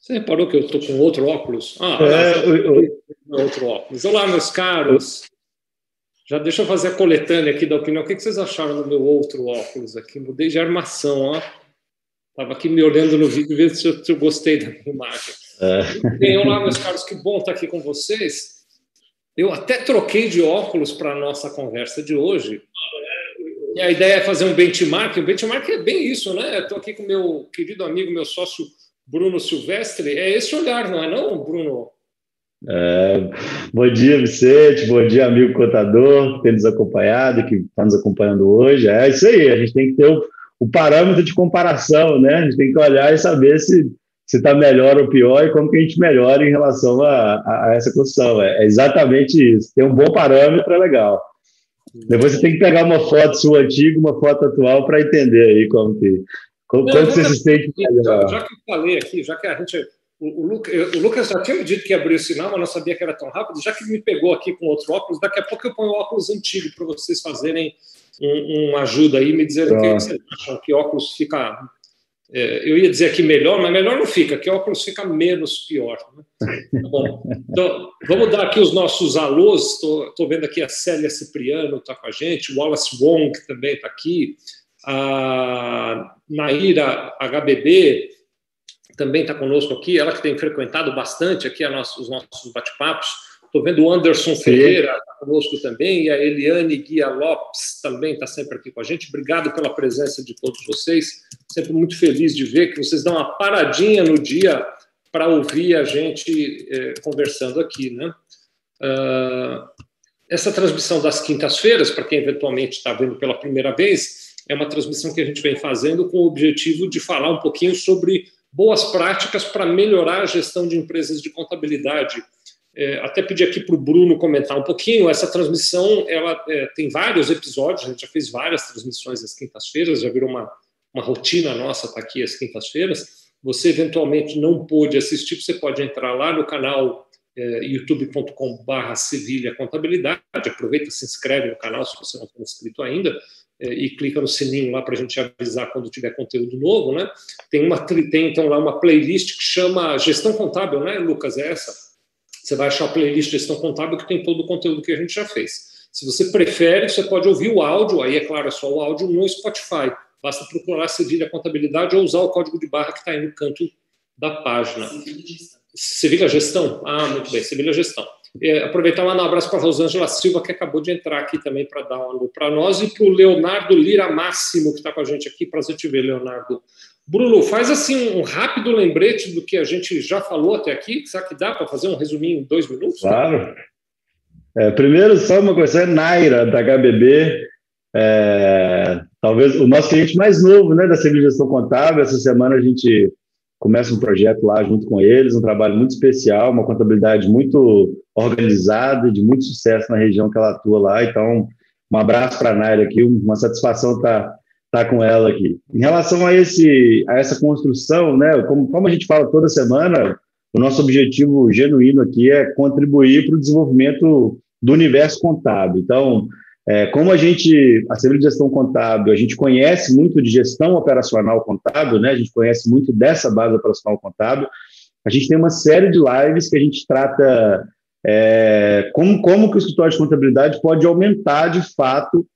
Você reparou que eu estou com outro óculos? Ah, é, eu, eu... outro óculos. Olá, meus caros. Já deixa eu fazer a coletânea aqui da opinião. O que vocês acharam do meu outro óculos aqui? Mudei de armação, ó. Estava aqui me olhando no vídeo, vendo se eu, se eu gostei da minha imagem. É. Bem, olá, meus caros, que bom estar aqui com vocês. Eu até troquei de óculos para a nossa conversa de hoje. E a ideia é fazer um benchmark. O benchmark é bem isso, né? Estou aqui com meu querido amigo, meu sócio Bruno Silvestre. É esse olhar, não é não, Bruno? É, bom dia, Vicente. Bom dia, amigo contador, que tem nos acompanhado, que está nos acompanhando hoje. É isso aí, a gente tem que ter o, o, parâmetro de comparação, né? A gente tem que olhar e saber se está melhor ou pior e como que a gente melhora em relação a, a, a essa construção. É, é, exatamente isso. Ter um bom parâmetro é legal. Depois você tem que pegar uma foto sua antiga, uma foto atual para entender aí como que Não, você se sente. Já, já que eu falei aqui, já que a gente o, Lucas, o, Lucas já tinha me dito que ia abrir o sinal, mas não sabia que era tão rápido. Já que me pegou aqui com outro óculos, daqui a pouco eu ponho o óculos antigo para vocês fazerem um, uma ajuda aí, me dizendo o que vocês acham que óculos fica. É, eu ia dizer aqui melhor, mas melhor não fica, que óculos fica menos pior. Né? Tá bom, então, vamos dar aqui os nossos alôs. Estou vendo aqui a Célia Cipriano está com a gente, o Wallace Wong também está aqui, a Naira HBB também está conosco aqui, ela que tem frequentado bastante aqui nossa, os nossos bate-papos. Estou vendo o Anderson Sim. Ferreira tá conosco também, e a Eliane Guia Lopes também está sempre aqui com a gente. Obrigado pela presença de todos vocês. Sempre muito feliz de ver que vocês dão uma paradinha no dia para ouvir a gente eh, conversando aqui. Né? Uh, essa transmissão das quintas-feiras, para quem eventualmente está vendo pela primeira vez, é uma transmissão que a gente vem fazendo com o objetivo de falar um pouquinho sobre boas práticas para melhorar a gestão de empresas de contabilidade. É, até pedir aqui para o Bruno comentar um pouquinho. Essa transmissão ela é, tem vários episódios, a gente já fez várias transmissões às quintas-feiras, já virou uma, uma rotina nossa estar tá aqui às quintas-feiras. Você eventualmente não pôde assistir, você pode entrar lá no canal é, youtube.com/barra Sevilha Contabilidade. Aproveita, se inscreve no canal se você não for inscrito ainda e clica no sininho lá para a gente avisar quando tiver conteúdo novo, né? Tem uma tem então lá uma playlist que chama Gestão Contábil, né, Lucas? É essa. Você vai achar a playlist Gestão Contábil que tem todo o conteúdo que a gente já fez. Se você prefere, você pode ouvir o áudio, aí é claro, é só o áudio no Spotify. Basta procurar Sevilha Contabilidade ou usar o código de barra que está aí no canto da página. Sevilha Gestão? Ah, muito bem, Sevilha Gestão. É, aproveitar um abraço para a Rosângela Silva, que acabou de entrar aqui também para dar um alô para nós, e para o Leonardo Lira Máximo, que está com a gente aqui. Prazer te ver, Leonardo. Bruno, faz assim um rápido lembrete do que a gente já falou até aqui. Será que dá para fazer um resuminho em dois minutos? Claro. É, primeiro, só uma coisa, é Naira, da HBB, é, talvez o nosso cliente mais novo né, da Civilização Contábil. Essa semana a gente começa um projeto lá junto com eles, um trabalho muito especial, uma contabilidade muito organizada de muito sucesso na região que ela atua lá. Então, um abraço para a Naira aqui, uma satisfação estar tá, tá com ela aqui. Em relação a, esse, a essa construção, né, como, como a gente fala toda semana, o nosso objetivo genuíno aqui é contribuir para o desenvolvimento do universo contábil. Então, é, como a gente, a Civil de Gestão Contábil, a gente conhece muito de gestão operacional contábil, né? a gente conhece muito dessa base operacional contábil, a gente tem uma série de lives que a gente trata é, como, como que o escritório de contabilidade pode aumentar, de fato,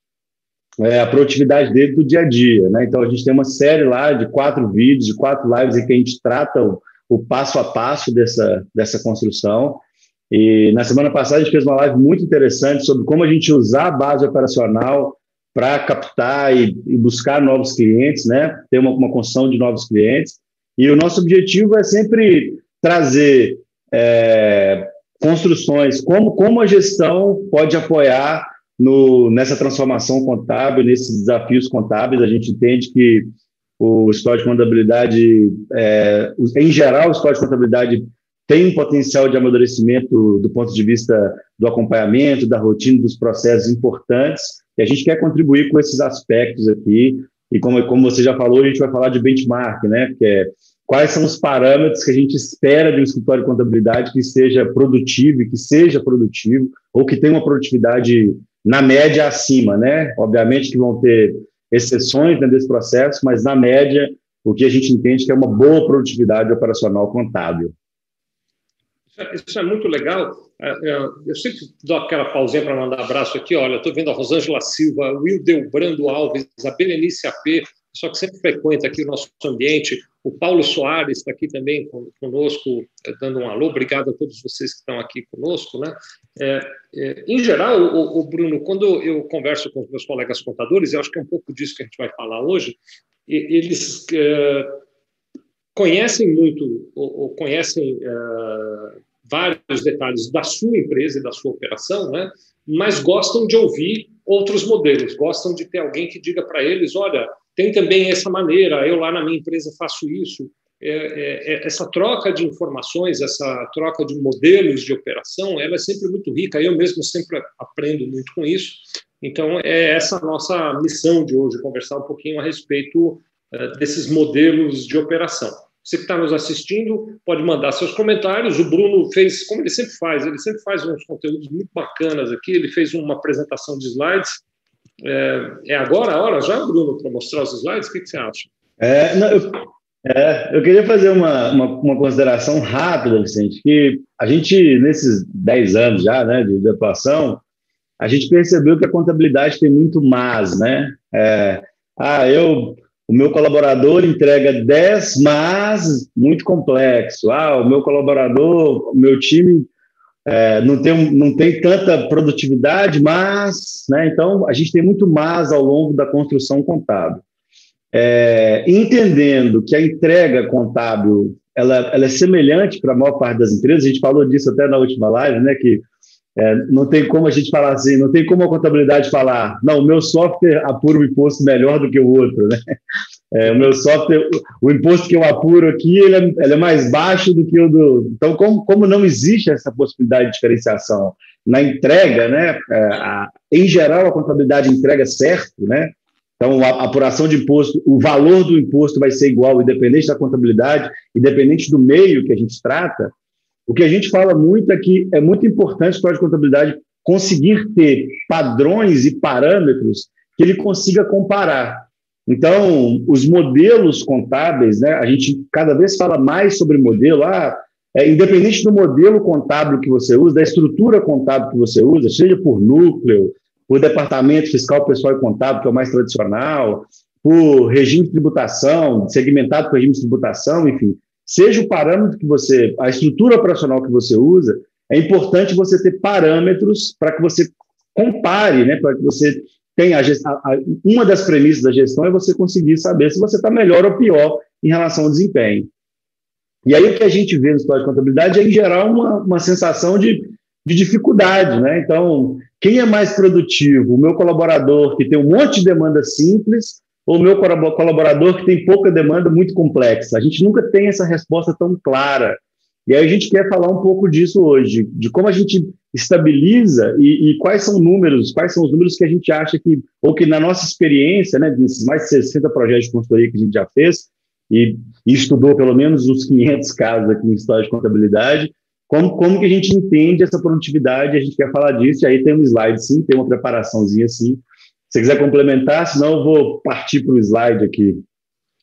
é, a produtividade dele do dia a dia. Né? Então, a gente tem uma série lá de quatro vídeos, de quatro lives em que a gente trata o, o passo a passo dessa, dessa construção. E na semana passada a gente fez uma live muito interessante sobre como a gente usar a base operacional para captar e, e, buscar novos clientes, né? Ter uma, uma construção de novos clientes. E o nosso objetivo é sempre trazer é, construções, como, como a gestão pode apoiar no, nessa transformação contábil, nesses desafios contábeis. A gente entende que o histórico de contabilidade, é, em geral, o histórico de contabilidade tem um potencial de amadurecimento do ponto de vista do acompanhamento, da rotina, dos processos importantes, e a gente quer contribuir com esses aspectos aqui, e como, como você já falou, a gente vai falar de benchmark, né, que é quais são os parâmetros que a gente espera de um escritório de contabilidade que seja produtivo e que seja produtivo, ou que tenha uma produtividade na média acima, né, obviamente que vão ter exceções dentro desse processo, mas na média o que a gente entende que é uma boa produtividade operacional contábil. Isso é muito legal. É, é, eu sempre dou aquela pausinha para mandar abraço aqui. Olha, estou vendo a Rosângela Silva, Will Delbrando Alves, a Berenice AP, só que sempre frequenta aqui o nosso ambiente. O Paulo Soares está aqui também conosco, é, dando um alô. Obrigado a todos vocês que estão aqui conosco. Né? É, é, em geral, o, o, Bruno, quando eu converso com os meus colegas contadores, eu acho que é um pouco disso que a gente vai falar hoje, eles é, conhecem muito, ou, ou conhecem é, vários detalhes da sua empresa e da sua operação, né? mas gostam de ouvir outros modelos, gostam de ter alguém que diga para eles: olha, tem também essa maneira, eu lá na minha empresa faço isso. É, é, é, essa troca de informações, essa troca de modelos de operação, ela é sempre muito rica. Eu mesmo sempre aprendo muito com isso. Então, é essa nossa missão de hoje, conversar um pouquinho a respeito uh, desses modelos de operação. Você que está nos assistindo pode mandar seus comentários. O Bruno fez, como ele sempre faz, ele sempre faz uns conteúdos muito bacanas aqui. Ele fez uma apresentação de slides. É, é agora a hora já, Bruno, para mostrar os slides? O que, que você acha? É, não, eu, é, eu queria fazer uma, uma, uma, consideração rápida, Vicente, que a gente, nesses 10 anos já né, de, de atuação, a gente percebeu que a contabilidade tem muito mais, né? É, ah, eu o meu colaborador entrega 10, mas muito complexo. Ah, o meu colaborador, o meu time é, não, tem, não tem tanta produtividade, mas. Né, então, a gente tem muito mais ao longo da construção contábil. É, entendendo que a entrega contábil ela, ela é semelhante para a maior parte das empresas, a gente falou disso até na última live, né, que é, não tem como a gente falar assim, não tem como a contabilidade falar, não, o meu software apura o imposto melhor do que o outro, né? É, o meu software, o imposto que eu apuro aqui, ele é, ele é, mais baixo do que o do. Então, como, como não existe essa possibilidade de diferenciação na entrega, né? É, a, em geral, a contabilidade entrega certo, né? Então, a apuração de imposto, o valor do imposto vai ser igual, independente da contabilidade, independente do meio que a gente trata. O que a gente fala muito é que é muito importante para a contabilidade conseguir ter padrões e parâmetros que ele consiga comparar. Então, os modelos contábeis, né, a gente cada vez fala mais sobre modelo, ah, é, independente do modelo contábil que você usa, da estrutura contábil que você usa, seja por núcleo, por departamento fiscal, pessoal e contábil, que é o mais tradicional, por regime de tributação, segmentado por regime de tributação, enfim, seja o parâmetro que você, a estrutura operacional que você usa, é importante você ter parâmetros para que você compare, né, para que você tenha a a, uma das premissas da gestão é você conseguir saber se você está melhor ou pior em relação ao desempenho. E aí o que a gente vê no história de contabilidade é, em geral, uma, uma sensação de, de dificuldade, né? Então, quem é mais produtivo? O meu colaborador que tem um monte de demanda simples ou o meu colaborador que tem pouca demanda muito complexa? A gente nunca tem essa resposta tão clara. E aí a gente quer falar um pouco disso hoje, de como a gente estabiliza e, e, quais são números, quais são os números que a gente acha que, ou que na nossa experiência, né, desses mais de 60 projetos de consultoria que a gente já fez, e, e estudou pelo menos uns 500 casos aqui em história de contabilidade, como, como que a gente entende essa produtividade, a gente quer falar disso, e aí tem um slide sim, tem uma preparaçãozinha sim, se quiser complementar, senão eu vou partir para o slide aqui.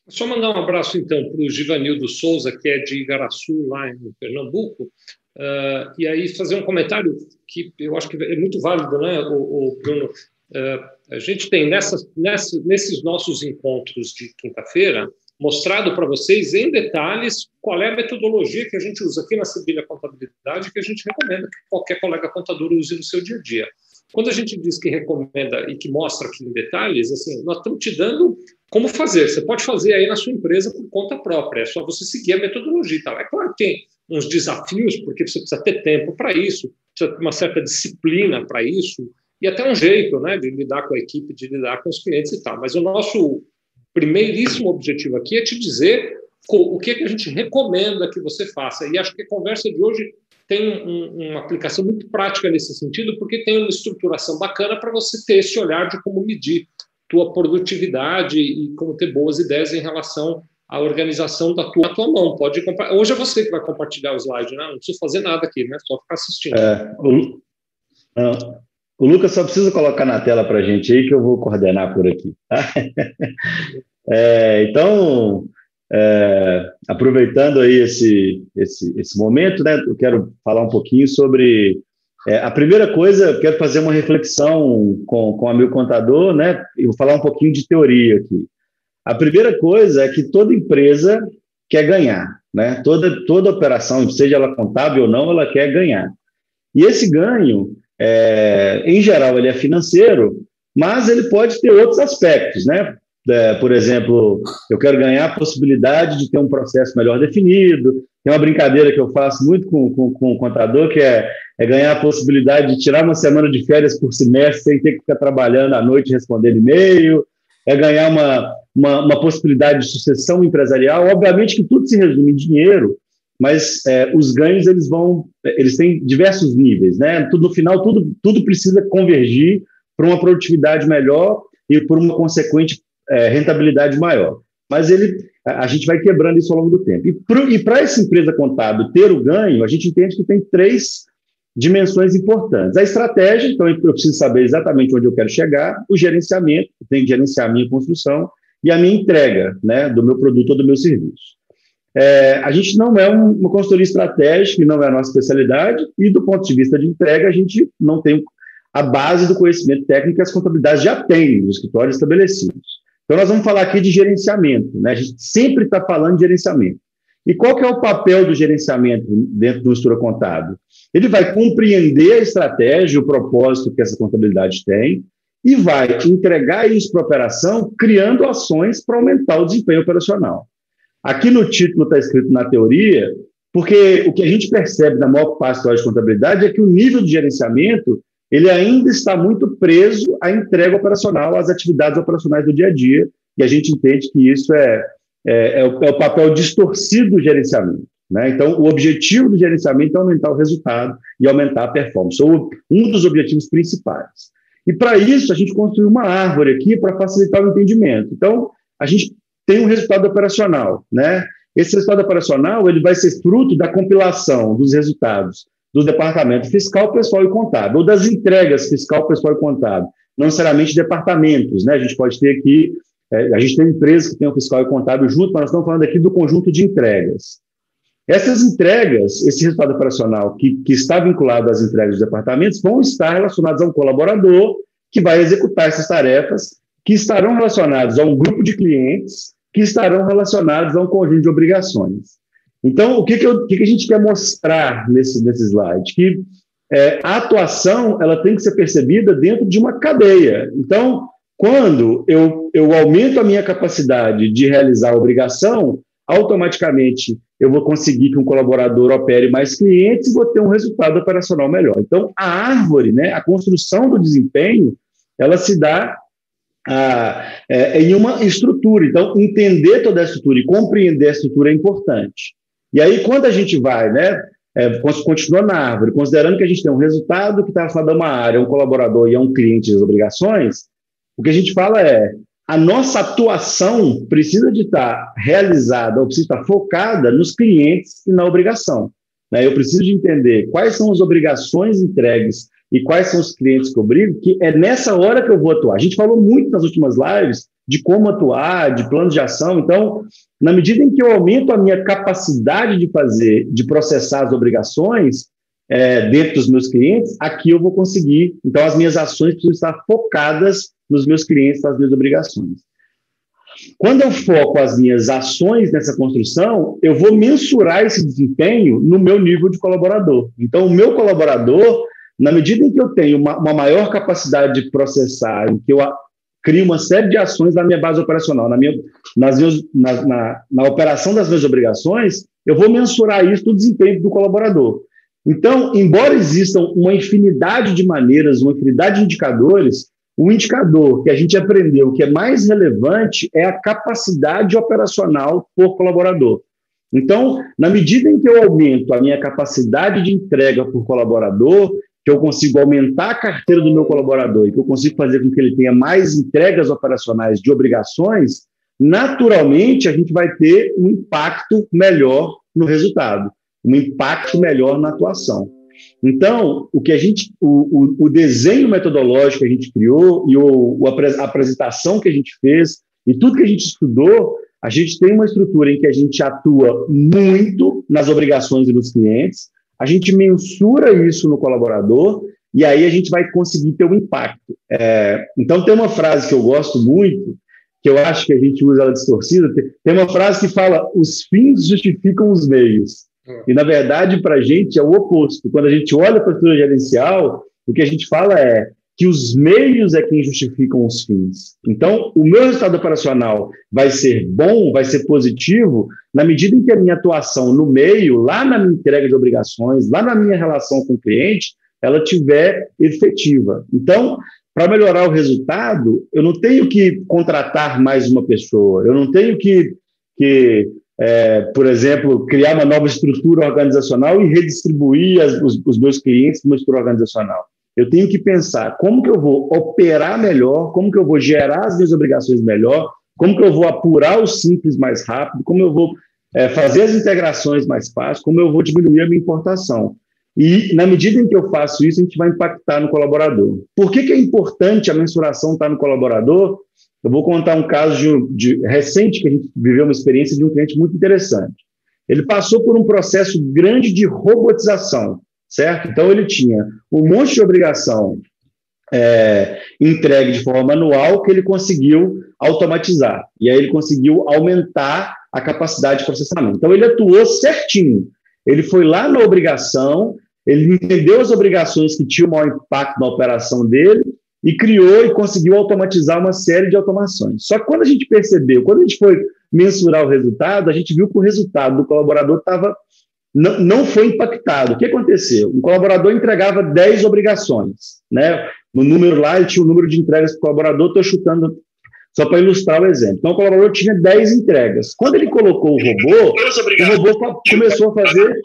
Só mandar um abraço, então, para o Givanildo Souza, que é de Igaraçu, lá em Pernambuco, uh, e aí fazer um comentário que eu acho que é muito válido, né, o, o Bruno? Uh, a gente tem nessas, nessa, nesses nossos encontros de quinta-feira mostrado para vocês em detalhes qual é a metodologia que a gente usa aqui na Sevilha Contabilidade que a gente recomenda que qualquer colega contador use no seu dia a dia. Quando a gente diz que recomenda e que mostra aqui em detalhes, assim, nós estamos te dando como fazer. Você pode fazer aí na sua empresa por conta própria, é só você seguir a metodologia tal. É claro que tem uns desafios, porque você precisa ter tempo para isso, precisa ter uma certa disciplina para isso, e até um jeito né, de lidar com a equipe, de lidar com os clientes e tal. Mas o nosso primeiríssimo objetivo aqui é te dizer o que, é que a gente recomenda que você faça. E acho que a conversa de hoje tem um, uma aplicação muito prática nesse sentido, porque tem uma estruturação bacana para você ter esse olhar de como medir tua produtividade e como ter boas ideias em relação à organização da tua, tua mão. Pode Hoje é você que vai compartilhar o slide, né? Não precisa fazer nada aqui, né? Só ficar assistindo. É, o, o Lucas só precisa colocar na tela para a gente aí que eu vou coordenar por aqui. Tá? É, então, é, aproveitando aí esse, esse, esse momento, né, eu quero falar um pouquinho sobre é, a primeira coisa, eu quero fazer uma reflexão com, com o amigo contador, né? E vou falar um pouquinho de teoria aqui. A primeira coisa é que toda empresa quer ganhar, né? Toda, toda operação, seja ela contábil ou não, ela quer ganhar. E esse ganho, é, em geral, ele é financeiro, mas ele pode ter outros aspectos, né? É, por exemplo, eu quero ganhar a possibilidade de ter um processo melhor definido. Tem uma brincadeira que eu faço muito com, com, com o contador, que é, é, ganhar a possibilidade de tirar uma semana de férias por semestre sem ter que ficar trabalhando à noite respondendo e-mail. É ganhar uma, uma, uma, possibilidade de sucessão empresarial. Obviamente que tudo se resume em dinheiro, mas é, os ganhos eles vão, eles têm diversos níveis, né? Tudo, no final, tudo, tudo precisa convergir para uma produtividade melhor e por uma consequente é, rentabilidade maior. Mas ele, a, a, gente vai quebrando isso ao longo do tempo. E para essa empresa contábil ter o ganho, a gente entende que tem três dimensões importantes. A estratégia, então eu preciso saber exatamente onde eu quero chegar, o gerenciamento, eu tenho que gerenciar a minha construção, e a minha entrega né, do meu produto ou do meu serviço. É, a gente não é um, uma consultoria estratégica, não é a nossa especialidade, e do ponto de vista de entrega, a gente não tem a base do conhecimento técnico que as contabilidades já têm nos escritórios estabelecidos. Então, nós vamos falar aqui de gerenciamento. Né? A gente sempre está falando de gerenciamento. E qual que é o papel do gerenciamento dentro do estrutura contábil? Ele vai compreender a estratégia, o propósito que essa contabilidade tem e vai entregar isso para a operação, criando ações para aumentar o desempenho operacional. Aqui no título está escrito na teoria, porque o que a gente percebe na maior parte da contabilidade é que o nível de gerenciamento ele ainda está muito preso à entrega operacional, às atividades operacionais do dia a dia, e a gente entende que isso é, é, é, o, é o, papel distorcido do gerenciamento. Né? Então, o objetivo do gerenciamento é aumentar o resultado e aumentar a performance, ou um dos objetivos principais. E para isso, a gente construiu uma árvore aqui para facilitar o entendimento. Então, a gente tem um resultado operacional. Né? Esse resultado operacional ele vai ser fruto da compilação dos resultados do departamento fiscal, pessoal e contábil, ou das entregas fiscal, pessoal e contábil, não necessariamente departamentos, né? A gente pode ter aqui, é, a gente tem empresas que tem o fiscal e contábil junto, mas nós estamos falando aqui do conjunto de entregas. Essas entregas, esse resultado operacional que, que está vinculado às entregas dos departamentos, vão estar relacionados a um colaborador que vai executar essas tarefas, que estarão relacionados a um grupo de clientes, que estarão relacionados a um conjunto de obrigações. Então, o que, que, eu, que, que a gente quer mostrar nesse, nesse slide? Que é, a atuação ela tem que ser percebida dentro de uma cadeia. Então, quando eu, eu aumento a minha capacidade de realizar a obrigação, automaticamente eu vou conseguir que um colaborador opere mais clientes e vou ter um resultado operacional melhor. Então, a árvore, né, a construção do desempenho, ela se dá a, é, em uma estrutura. Então, entender toda a estrutura e compreender a estrutura é importante. E aí, quando a gente vai, né, é, continua na árvore, considerando que a gente tem um resultado que está a uma área, um colaborador e um cliente das obrigações, o que a gente fala é a nossa atuação precisa de estar realizada ou precisa estar focada nos clientes e na obrigação. Né? Eu preciso de entender quais são as obrigações entregues e quais são os clientes que eu brigo, que é nessa hora que eu vou atuar. A gente falou muito nas últimas lives de como atuar, de planos de ação. Então, na medida em que eu aumento a minha capacidade de fazer, de processar as obrigações é, dentro dos meus clientes, aqui eu vou conseguir. Então, as minhas ações precisam estar focadas nos meus clientes, nas minhas obrigações. Quando eu foco as minhas ações nessa construção, eu vou mensurar esse desempenho no meu nível de colaborador. Então, o meu colaborador, na medida em que eu tenho uma, uma maior capacidade de processar, em que eu crio uma série de ações na minha base operacional, na, minha, nas meus, na, na, na operação das minhas obrigações, eu vou mensurar isso do desempenho do colaborador. Então, embora existam uma infinidade de maneiras, uma infinidade de indicadores, o indicador que a gente aprendeu que é mais relevante é a capacidade operacional por colaborador. Então, na medida em que eu aumento a minha capacidade de entrega por colaborador, que eu consigo aumentar a carteira do meu colaborador e que eu consigo fazer com que ele tenha mais entregas operacionais de obrigações, naturalmente a gente vai ter um impacto melhor no resultado, um impacto melhor na atuação. Então, o que a gente, o, o, o desenho metodológico que a gente criou e o, a apresentação que a gente fez e tudo que a gente estudou a gente tem uma estrutura em que a gente atua muito nas obrigações dos clientes, a gente mensura isso no colaborador e aí a gente vai conseguir ter um impacto. É, então, tem uma frase que eu gosto muito, que eu acho que a gente usa ela distorcida, tem uma frase que fala: os fins justificam os meios. Hum. E, na verdade, para a gente é o oposto. Quando a gente olha para a estrutura gerencial, o que a gente fala é que os meios é quem justificam os fins. Então, o meu resultado operacional vai ser bom, vai ser positivo, na medida em que a minha atuação no meio, lá na minha entrega de obrigações, lá na minha relação com o cliente, ela tiver efetiva. Então, para melhorar o resultado, eu não tenho que contratar mais uma pessoa, eu não tenho que, que é, por exemplo, criar uma nova estrutura organizacional e redistribuir as, os, os meus clientes numa estrutura organizacional. Eu tenho que pensar como que eu vou operar melhor, como que eu vou gerar as minhas obrigações melhor, como que eu vou apurar o simples mais rápido, como eu vou é, fazer as integrações mais fáceis, como eu vou diminuir a minha importação. E, na medida em que eu faço isso, a gente vai impactar no colaborador. Por que, que é importante a mensuração estar no colaborador? Eu vou contar um caso de, de, recente que a gente viveu uma experiência de um cliente muito interessante. Ele passou por um processo grande de robotização certo? Então, ele tinha um monte de obrigação é, entregue de forma manual que ele conseguiu automatizar. E aí ele conseguiu aumentar a capacidade de processamento. Então, ele atuou certinho. Ele foi lá na obrigação, ele entendeu as obrigações que tinham maior impacto na operação dele e criou e conseguiu automatizar uma série de automações. Só que quando a gente percebeu, quando a gente foi mensurar o resultado, a gente viu que o resultado do colaborador estava não, não foi impactado. O que aconteceu? Um colaborador entregava 10 obrigações. Né? No número lá, ele tinha o um número de entregas para o colaborador, estou chutando só para ilustrar o exemplo. Então, o colaborador tinha 10 entregas. Quando ele colocou o robô, o robô começou a fazer.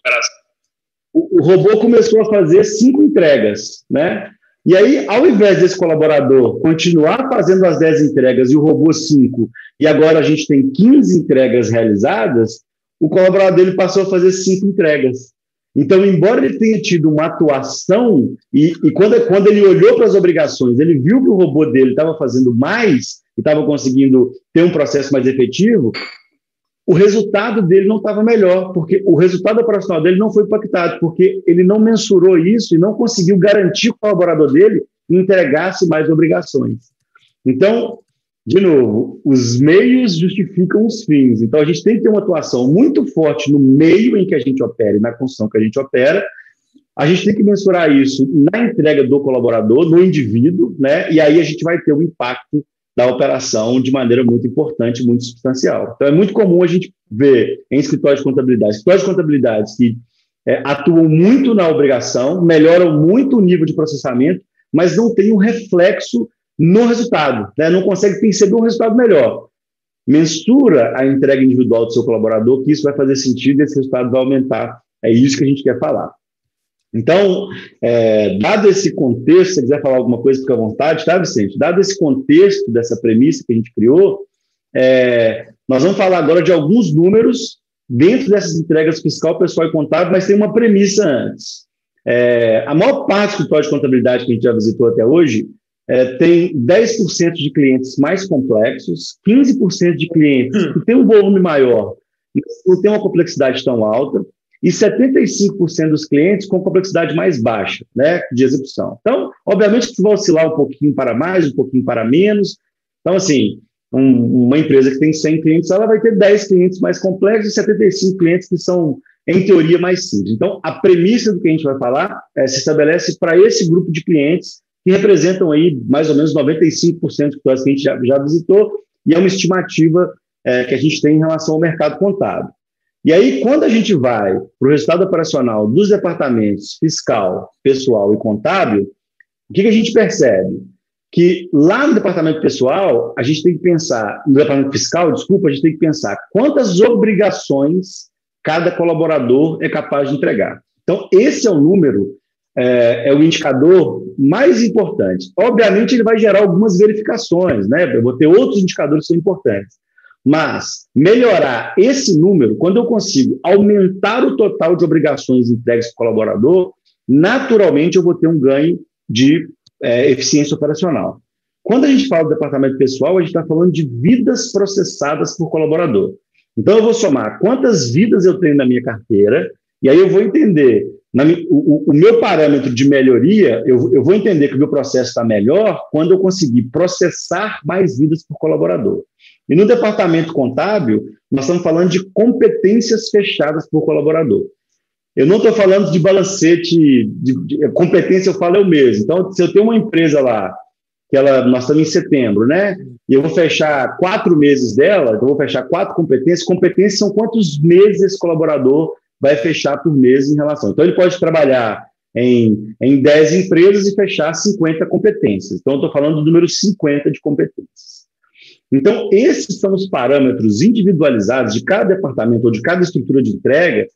O, o robô começou a fazer cinco entregas, né? E aí, ao invés desse colaborador continuar fazendo as 10 entregas e o robô 5, e agora a gente tem 15 entregas realizadas, o colaborador dele passou a fazer cinco entregas. Então, embora ele tenha tido uma atuação, e, e quando, quando ele olhou para as obrigações, ele viu que o robô dele estava fazendo mais e estava conseguindo ter um processo mais efetivo, o resultado dele não estava melhor, porque o resultado operacional dele não foi impactado, porque ele não mensurou isso e não conseguiu garantir que o colaborador dele entregasse mais obrigações. Então, de novo, os meios justificam os fins. Então, a gente tem que ter uma atuação muito forte no meio em que a gente opera e na construção que a gente opera. A gente tem que mensurar isso na entrega do colaborador, no indivíduo, né? E aí a gente vai ter um impacto da operação de maneira muito importante, muito substancial. Então, é muito comum a gente ver em escritórios de contabilidade, escritórios de contabilidade que é, atuam muito na obrigação, melhoram muito o nível de processamento, mas não tem um reflexo no resultado, né? não consegue perceber um resultado melhor. Mensura a entrega individual do seu colaborador, que isso vai fazer sentido e esse resultado vai aumentar. É isso que a gente quer falar. Então, é, dado esse contexto, se você quiser falar alguma coisa, fica à vontade, tá, Vicente? Dado esse contexto dessa premissa que a gente criou, é, nós vamos falar agora de alguns números dentro dessas entregas fiscal, pessoal e contábil, mas tem uma premissa antes. É, a maior parte do escritório de contabilidade que a gente já visitou até hoje é, tem 10% de clientes mais complexos, 15% de clientes que têm um volume maior, não tem uma complexidade tão alta, e 75% dos clientes com complexidade mais baixa né, de execução. Então, obviamente, isso vai oscilar um pouquinho para mais, um pouquinho para menos. Então, assim, um, uma empresa que tem 100 clientes, ela vai ter 10 clientes mais complexos e 75 clientes que são, em teoria, mais simples. Então, a premissa do que a gente vai falar é, se estabelece para esse grupo de clientes que representam aí mais ou menos 95% dos que a gente já, já, visitou, e é uma estimativa é, que a gente tem em relação ao mercado contábil. E aí, quando a gente vai para o resultado operacional dos departamentos fiscal, pessoal e contábil, o que, que a gente percebe? Que lá no departamento pessoal, a gente tem que pensar, no departamento fiscal, desculpa, a gente tem que pensar quantas obrigações cada colaborador é capaz de entregar. Então, esse é o número é, é, o indicador mais importante. Obviamente, ele vai gerar algumas verificações, né? Eu vou ter outros indicadores que são importantes. Mas melhorar esse número, quando eu consigo aumentar o total de obrigações entregues para o colaborador, naturalmente eu vou ter um ganho de é, eficiência operacional. Quando a gente fala do departamento pessoal, a gente está falando de vidas processadas por colaborador. Então, eu vou somar quantas vidas eu tenho na minha carteira, e aí eu vou entender na, o, o, meu parâmetro de melhoria, eu, eu vou entender que o meu processo está melhor quando eu conseguir processar mais vidas por colaborador. E no departamento contábil, nós estamos falando de competências fechadas por colaborador. Eu não estou falando de balancete, de, de, competência eu falo eu mesmo. Então, se eu tenho uma empresa lá, que ela, nós estamos em setembro, né? E eu vou fechar quatro meses dela, então eu vou fechar quatro competências. Competências são quantos meses esse colaborador vai fechar por mês em relação. Então, ele pode trabalhar em, em 10 empresas e fechar 50 competências. Então, eu estou falando do número 50 de competências. Então, esses são os parâmetros individualizados de cada departamento ou de cada estrutura de entrega,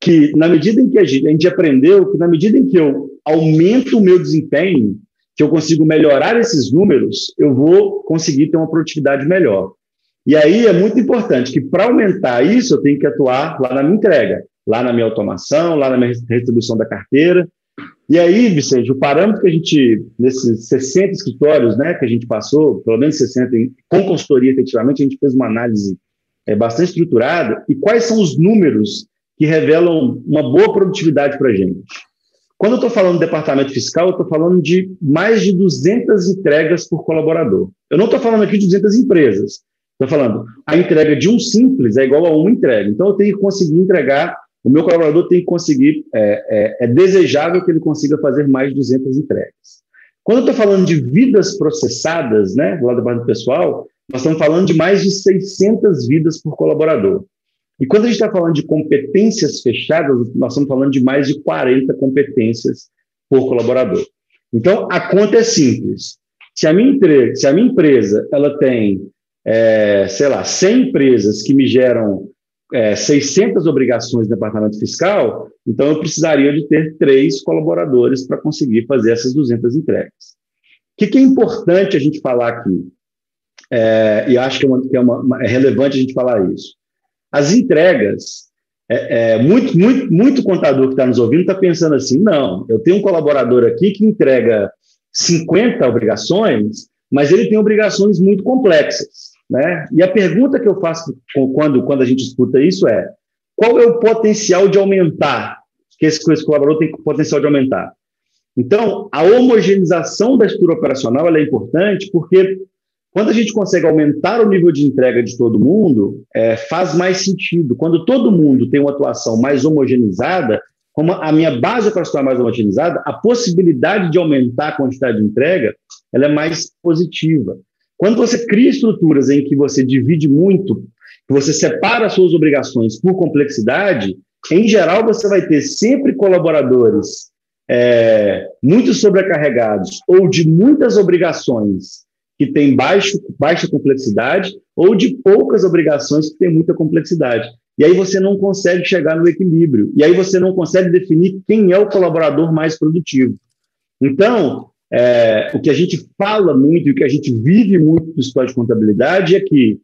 que, na medida em que a gente, a gente aprendeu, que na medida em que eu aumento o meu desempenho, que eu consigo melhorar esses números, eu vou conseguir ter uma produtividade melhor. E aí é muito importante que, para aumentar isso, eu tenho que atuar lá na minha entrega, lá na minha automação, lá na minha retribuição da carteira. E aí, Vicente, o parâmetro que a gente, nesses 60 escritórios né, que a gente passou, pelo menos 60, com consultoria, efetivamente, a gente fez uma análise é, bastante estruturada. E quais são os números que revelam uma boa produtividade para a gente? Quando eu estou falando de departamento fiscal, eu estou falando de mais de 200 entregas por colaborador. Eu não estou falando aqui de 200 empresas. Estou falando, a entrega de um simples é igual a uma entrega. Então, eu tenho que conseguir entregar o meu colaborador tem que conseguir, é, é, é desejável que ele consiga fazer mais de 200 entregas. Quando eu estou falando de vidas processadas, né, do lado do parte pessoal, nós estamos falando de mais de 600 vidas por colaborador. E quando a gente está falando de competências fechadas, nós estamos falando de mais de 40 competências por colaborador. Então, a conta é simples. Se a minha, se a minha empresa ela tem, é, sei lá, 100 empresas que me geram é, 600 obrigações do departamento fiscal, então eu precisaria de ter três colaboradores para conseguir fazer essas 200 entregas. O que, que, é importante a gente falar aqui? É, e acho que, é, uma, que é, uma, é, relevante a gente falar isso. As entregas, é, é muito, muito, muito contador que está nos ouvindo está pensando assim: não, eu tenho um colaborador aqui que entrega 50 obrigações, mas ele tem obrigações muito complexas. Né? E a pergunta que eu faço quando, quando a gente escuta isso é: qual é o potencial de aumentar? Que esse, esse colaborador tem potencial de aumentar. Então, a homogeneização da estrutura operacional é importante porque quando a gente consegue aumentar o nível de entrega de todo mundo, é, faz mais sentido. Quando todo mundo tem uma atuação mais homogeneizada, como a minha base operacional é mais homogeneizada, a possibilidade de aumentar a quantidade de entrega ela é mais positiva. Quando você cria estruturas em que você divide muito, que você separa as suas obrigações por complexidade, em geral você vai ter sempre colaboradores é, muito sobrecarregados ou de muitas obrigações que têm baixo, baixa complexidade ou de poucas obrigações que têm muita complexidade. E aí você não consegue chegar no equilíbrio. E aí você não consegue definir quem é o colaborador mais produtivo. Então, é, o que a gente fala muito e o que a gente vive muito no escritório de contabilidade é que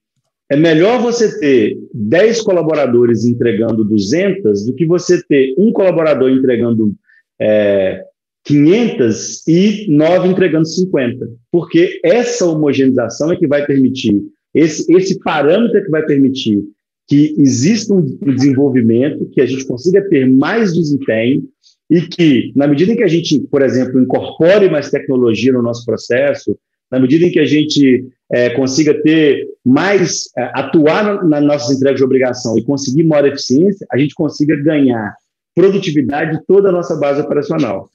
é melhor você ter 10 colaboradores entregando 200 do que você ter um colaborador entregando é, 500 e nove entregando 50. Porque essa homogeneização é que vai permitir, esse, esse parâmetro é que vai permitir que exista um desenvolvimento, que a gente consiga ter mais desempenho, e que, na medida em que a gente, por exemplo, incorpore mais tecnologia no nosso processo, na medida em que a gente é, consiga ter mais, é, atuar nas nossas entregas de obrigação e conseguir maior eficiência, a gente consiga ganhar produtividade de toda a nossa base operacional.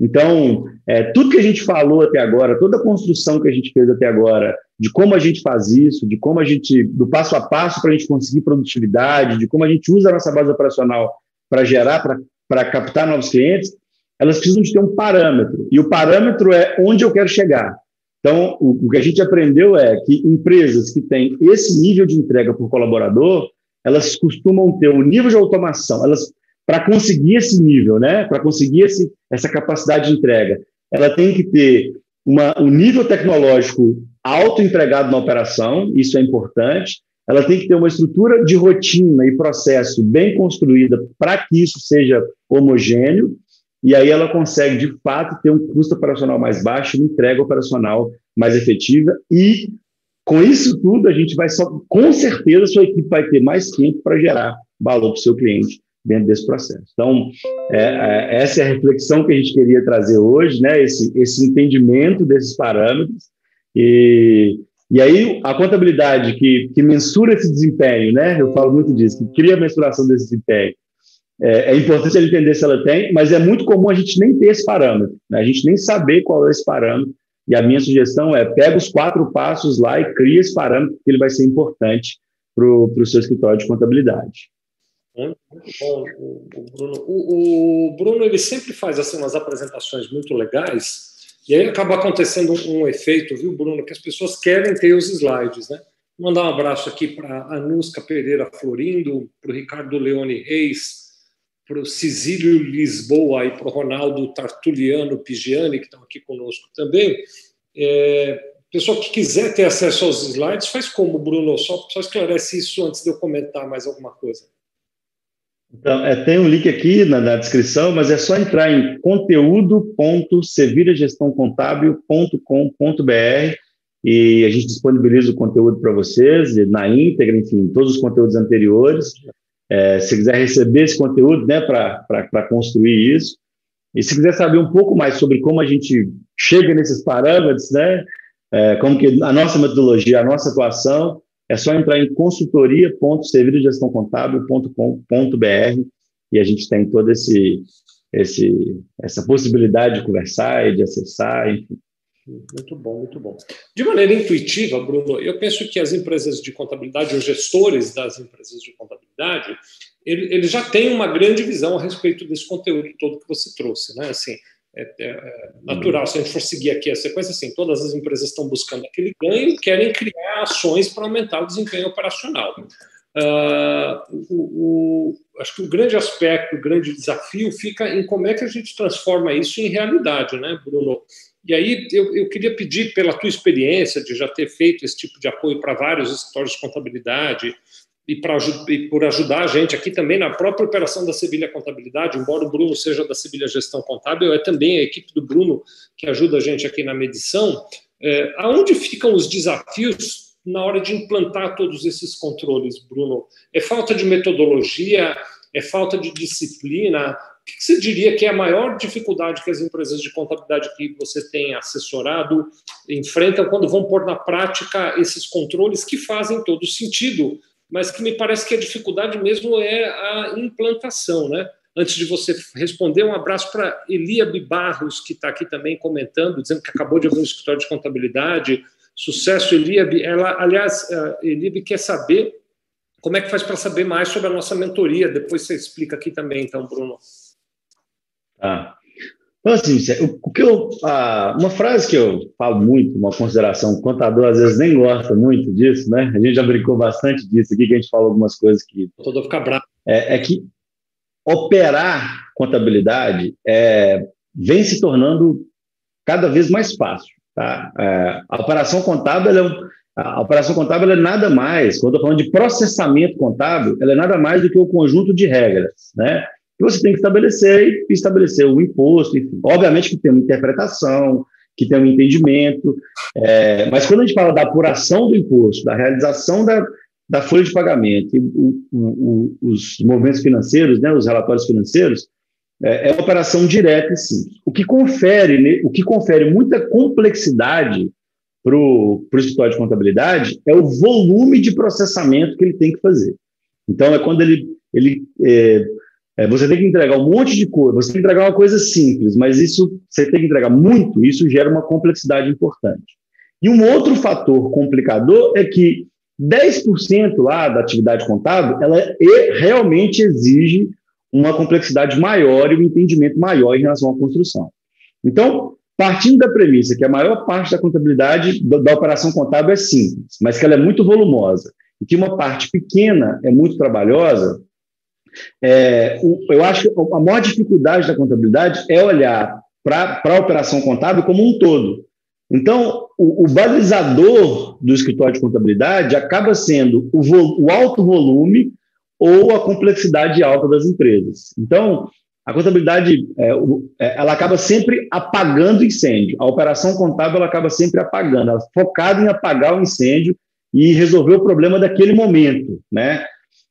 Então, é, tudo que a gente falou até agora, toda a construção que a gente fez até agora, de como a gente faz isso, de como a gente, do passo a passo para a gente conseguir produtividade, de como a gente usa a nossa base operacional para gerar, para para captar novos clientes, elas precisam de ter um parâmetro. E o parâmetro é onde eu quero chegar. Então, o, o que a gente aprendeu é que empresas que têm esse nível de entrega por colaborador, elas costumam ter um nível de automação. Elas, para conseguir esse nível, né, para conseguir esse, essa capacidade de entrega, ela tem que ter uma, um nível tecnológico alto empregado na operação, isso é importante ela tem que ter uma estrutura de rotina e processo bem construída para que isso seja homogêneo, e aí ela consegue, de fato, ter um custo operacional mais baixo uma entrega operacional mais efetiva e com isso tudo a gente vai só, com certeza, sua equipe vai ter mais tempo para gerar valor para o seu cliente dentro desse processo. Então, é, é, essa é a reflexão que a gente queria trazer hoje, né? Esse, esse entendimento desses parâmetros e e aí, a contabilidade que, que mensura esse desempenho, né? Eu falo muito disso, que cria a mensuração desse desempenho. É, é importante ele entender se ela tem, mas é muito comum a gente nem ter esse parâmetro, né? a gente nem saber qual é esse parâmetro. E a minha sugestão é pega os quatro passos lá e cria esse parâmetro, que ele vai ser importante para o seu escritório de contabilidade. Muito bom, o, Bruno. O, o Bruno ele sempre faz assim umas apresentações muito legais e aí acaba acontecendo um, efeito, viu, Bruno, que as pessoas querem ter os slides, né? Mandar um abraço aqui para a Nusca Pereira Florindo, para o Ricardo Leone Reis, para o Cisílio Lisboa e para o Ronaldo Tartuliano Pigiani, que estão aqui conosco também. É, pessoa que quiser ter acesso aos slides, faz como, Bruno? Só, só esclarece isso antes de eu comentar mais alguma coisa. Então, é, tem um link aqui na, na, descrição, mas é só entrar em conteúdo.sevilhagestãocontábil.com.br e a gente disponibiliza o conteúdo para vocês, na íntegra, enfim, todos os conteúdos anteriores. É, se quiser receber esse conteúdo, né, para construir isso. E se quiser saber um pouco mais sobre como a gente chega nesses parâmetros, né, é, como que a nossa metodologia, a nossa atuação, é só entrar em consultoria.servidogestãocontábil.com.br e a gente tem toda esse, esse, essa possibilidade de conversar e de acessar, enfim. Muito bom, muito bom. De maneira intuitiva, Bruno, eu penso que as empresas de contabilidade, os gestores das empresas de contabilidade, eles já têm uma grande visão a respeito desse conteúdo todo que você trouxe, né? Assim, é, é, é, natural. Se a gente for seguir aqui a sequência, assim, todas as empresas estão buscando aquele ganho querem criar ações para aumentar o desempenho operacional. Uh, o, o, acho que o grande aspecto, o grande desafio fica em como é que a gente transforma isso em realidade, né, Bruno? E aí eu, eu queria pedir, pela tua experiência de já ter feito esse tipo de apoio para vários escritórios de contabilidade, e, pra, e por ajudar a gente aqui também na própria operação da Sevilha Contabilidade, embora o Bruno seja da Sevilha Gestão Contábil, é também a equipe do Bruno que ajuda a gente aqui na medição. É, aonde ficam os desafios na hora de implantar todos esses controles, Bruno? É falta de metodologia? É falta de disciplina? O que você diria que é a maior dificuldade que as empresas de contabilidade que você tem assessorado enfrentam quando vão pôr na prática esses controles que fazem todo sentido mas que me parece que a dificuldade mesmo é a implantação, né? Antes de você responder, um abraço para Eliabe Barros, que está aqui também comentando, dizendo que acabou de abrir um escritório de contabilidade. Sucesso, Eliabe. Ela, aliás, Eliabe quer saber como é que faz para saber mais sobre a nossa mentoria. Depois você explica aqui também, então, Bruno. Ah, então, assim, o que eu, uma frase que eu falo muito, uma consideração, o contador às vezes nem gosta muito disso, né? A gente já brincou bastante disso aqui, que a gente fala algumas coisas que. O contador fica bravo. É, é, que operar contabilidade é, vem se tornando cada vez mais fácil. Tá? É, a operação contábil é a operação contábil é nada mais, quando eu estou falando de processamento contábil, ela é nada mais do que o um conjunto de regras, né? Você tem que estabelecer estabelecer o imposto. Enfim. Obviamente que tem uma interpretação, que tem um entendimento, é, mas quando a gente fala da apuração do imposto, da realização da, da folha de pagamento, o, o, os movimentos financeiros, né, os relatórios financeiros, é, é uma operação direta e simples. O que confere, né, o que confere muita complexidade para o escritório de contabilidade é o volume de processamento que ele tem que fazer. Então, é quando ele, ele é, é, você tem que entregar um monte de coisa, você tem que entregar uma coisa simples, mas isso você tem que entregar muito, isso gera uma complexidade importante. E um outro fator complicador é que 10% lá da atividade contábil, ela realmente exige uma complexidade maior e um entendimento maior em relação à construção. Então, partindo da premissa que a maior parte da contabilidade da, da operação contábil é simples, mas que ela é muito volumosa, e que uma parte pequena é muito trabalhosa, é, o, eu acho que a maior dificuldade da contabilidade é olhar para a operação contábil como um todo. Então, o, o, balizador do escritório de contabilidade acaba sendo o, vo, o alto volume ou a complexidade alta das empresas. Então, a contabilidade é, é, ela acaba sempre apagando incêndio. A operação contábil ela acaba sempre apagando, ela é focada em apagar o incêndio e resolver o problema daquele momento, né?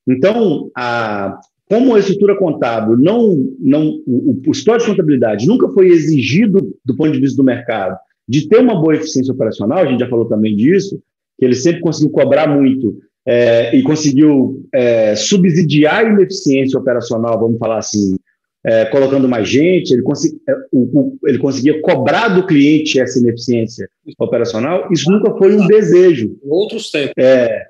Então, a, como a estrutura contábil não, não o, o histórico de contabilidade nunca foi exigido do ponto de vista do mercado de ter uma boa eficiência operacional, a gente já falou também disso, que ele sempre conseguiu cobrar muito é, e conseguiu é, subsidiar a ineficiência operacional, vamos falar assim, é, colocando mais gente, ele, consegui, é, o, o, ele conseguia cobrar do cliente essa ineficiência operacional, isso nunca foi um desejo. Em outros tempos. É,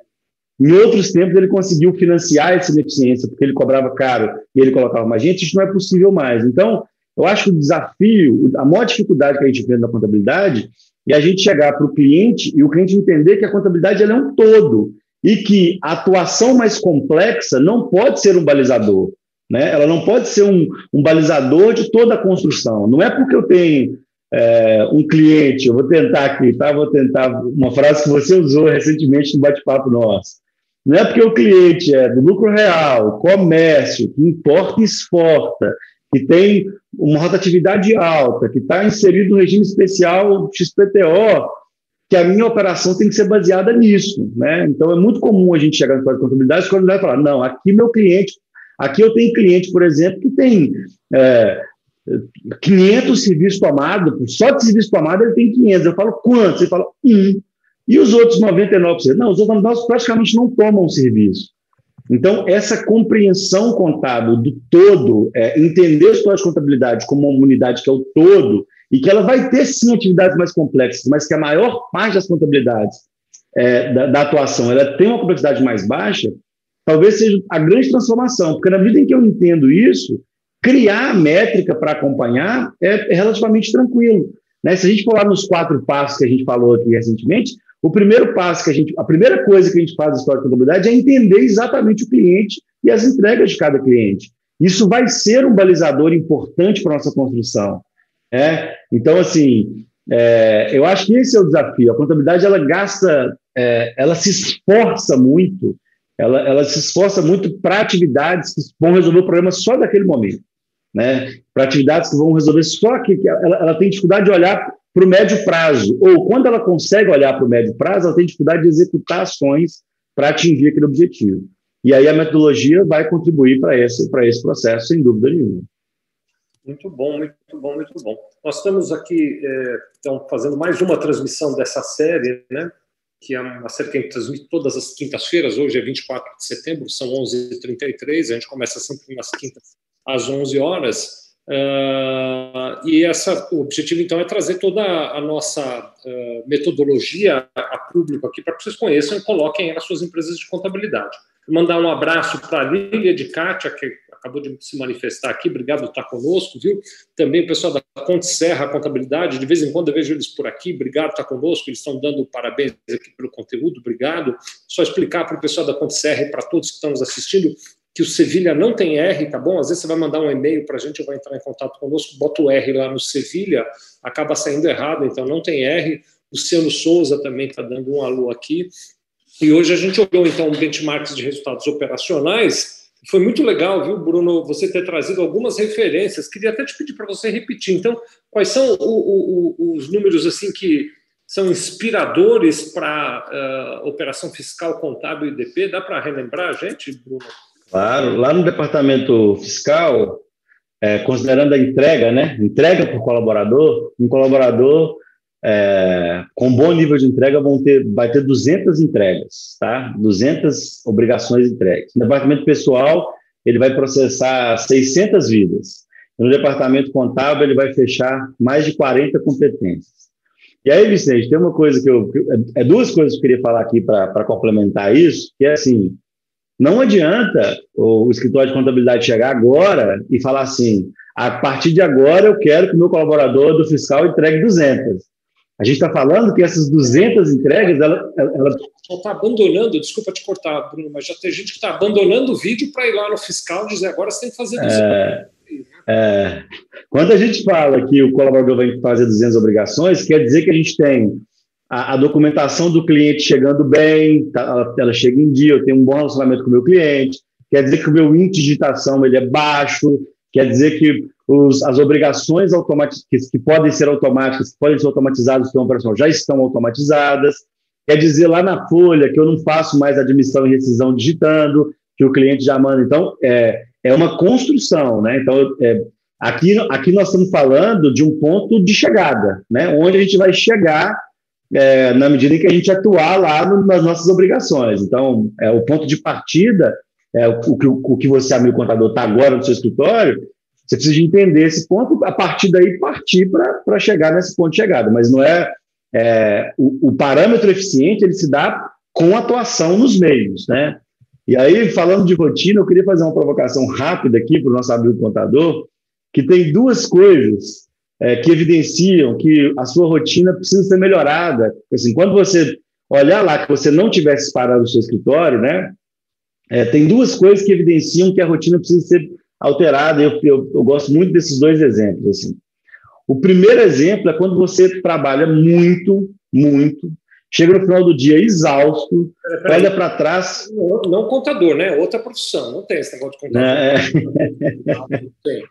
em outros tempos ele conseguiu financiar essa ineficiência, porque ele cobrava caro e ele colocava mais gente, isso não é possível mais. Então, eu acho que o desafio, a maior dificuldade que a gente vê na contabilidade é a gente chegar para o cliente e o cliente entender que a contabilidade é um todo e que a atuação mais complexa não pode ser um balizador. Né? Ela não pode ser um, um balizador de toda a construção. Não é porque eu tenho é, um cliente, eu vou tentar aqui, tá? Vou tentar uma frase que você usou recentemente no bate-papo nosso. Não é porque o cliente é do lucro real, comércio, que importa e exporta, que tem uma rotatividade alta, que está inserido no regime especial XPTO, que a minha operação tem que ser baseada nisso. Né? Então, é muito comum a gente chegar no quadro de contabilidade e vai falar, não, aqui meu cliente Aqui eu tenho cliente, por exemplo, que tem é, 500 serviços tomados, só de serviço tomado ele tem 500. Eu falo, quantos? Ele fala, um. E os outros 99%? Não, os outros 99% praticamente não tomam serviço. Então, essa compreensão contábil do todo, é, entender o história de contabilidade como uma unidade que é o todo, e que ela vai ter sim atividades mais complexas, mas que a maior parte das contabilidades é, da, da, atuação ela tem uma complexidade mais baixa, talvez seja a grande transformação, porque na medida em que eu entendo isso, criar métrica para acompanhar é, é, relativamente tranquilo. Né? Se a gente for lá nos quatro passos que a gente falou aqui recentemente, o primeiro passo que a gente, a primeira coisa que a gente faz na história de contabilidade é entender exatamente o cliente e as entregas de cada cliente. Isso vai ser um balizador importante para a nossa construção. É? Então, assim, é, eu acho que esse é o desafio. A contabilidade ela gasta, é, ela se esforça muito ela, ela se esforça muito para atividades que vão resolver o problema só daquele momento, né? Para atividades que vão resolver só que ela, ela tem dificuldade de olhar para o médio prazo, ou quando ela consegue olhar para o médio prazo, ela tem dificuldade de executar ações para atingir aquele objetivo. E aí a metodologia vai contribuir para esse, esse processo, sem dúvida nenhuma. Muito bom, muito bom, muito bom. Nós estamos aqui é, então, fazendo mais uma transmissão dessa série, né? que é uma série que a gente transmite todas as quintas-feiras, hoje é 24 de setembro, são 11h33, a gente começa sempre nas quintas às 11 horas, uh, e essa, o objetivo, então, é trazer toda a nossa uh, metodologia a público aqui, para que vocês conheçam e coloquem nas suas empresas de contabilidade. Mandar um abraço para a Lília de Kátia, que acabou de se manifestar aqui, obrigado por estar conosco, viu? Também o pessoal da Conte Serra Contabilidade, de vez em quando eu vejo eles por aqui, obrigado por estar conosco, eles estão dando parabéns aqui pelo conteúdo, obrigado. Só explicar para o pessoal da Conte Serra e para todos que estão nos assistindo que o Sevilha não tem R, tá bom? Às vezes você vai mandar um e-mail para a gente, vai entrar em contato conosco, bota o R lá no Sevilha, acaba saindo errado, então não tem R. O Luciano Souza também está dando um alô aqui. E hoje a gente olhou, então, benchmarks de resultados operacionais, foi muito legal, viu, Bruno, você ter trazido algumas referências. Queria até te pedir para você repetir. Então, quais são o, o, os números assim que são inspiradores para uh, operação fiscal, contábil e IDP? Dá para relembrar a gente, Bruno? Claro. Lá no departamento fiscal, é, considerando a entrega, né? Entrega por colaborador, um colaborador é, com bom nível de entrega vão ter, vai ter 200 entregas, tá? 200 obrigações entregues. No departamento pessoal, ele vai processar 600 vidas. No departamento contábil, ele vai fechar mais de 40 competências. E aí, Vicente, tem uma coisa que eu. É duas coisas que eu queria falar aqui para complementar isso, que é assim: não adianta o escritório de contabilidade chegar agora e falar assim: a partir de agora eu quero que o meu colaborador do fiscal entregue 200. A gente está falando que essas 200 entregas, ela, ela... está abandonando, desculpa te cortar, Bruno, mas já tem gente que está abandonando o vídeo para ir lá no fiscal e dizer agora você tem que fazer 200. É, é, quando a gente fala que o colaborador vai fazer 200 obrigações, quer dizer que a gente tem a, a documentação do cliente chegando bem, tá, ela, ela, chega em dia, eu tenho um bom relacionamento com o meu cliente, quer dizer que o meu índice de digitação ele é baixo, quer dizer que os, as obrigações automatizadas, que, que, podem ser automáticas, que podem ser automatizadas pela operação, já estão automatizadas. Quer dizer lá na folha que eu não faço mais admissão e rescisão digitando, que o cliente já manda. Então, é, é uma construção, né? Então, é, aqui, aqui nós estamos falando de um ponto de chegada, né? Onde a gente vai chegar é, na medida em que a gente atuar lá no, nas nossas obrigações. Então, é, o ponto de partida, é, o, o, o que você, amigo contador, está agora no seu escritório, você precisa de entender esse ponto, a partir daí partir para chegar nesse ponto de chegada. Mas não é, é o, o, parâmetro eficiente, ele se dá com atuação nos meios, né? E aí, falando de rotina, eu queria fazer uma provocação rápida aqui para o nosso amigo contador, que tem duas coisas é, que evidenciam que a sua rotina precisa ser melhorada. Assim, quando você olhar lá que você não tivesse parado o seu escritório, né? É, tem duas coisas que evidenciam que a rotina precisa ser alterada. Eu, eu, eu gosto muito desses dois exemplos. Assim. O primeiro exemplo é quando você trabalha muito, muito, chega no final do dia exausto, olha para trás. Não, não, contador, né? Outra profissão, não tem esse negócio de contador. É... Não, não tem.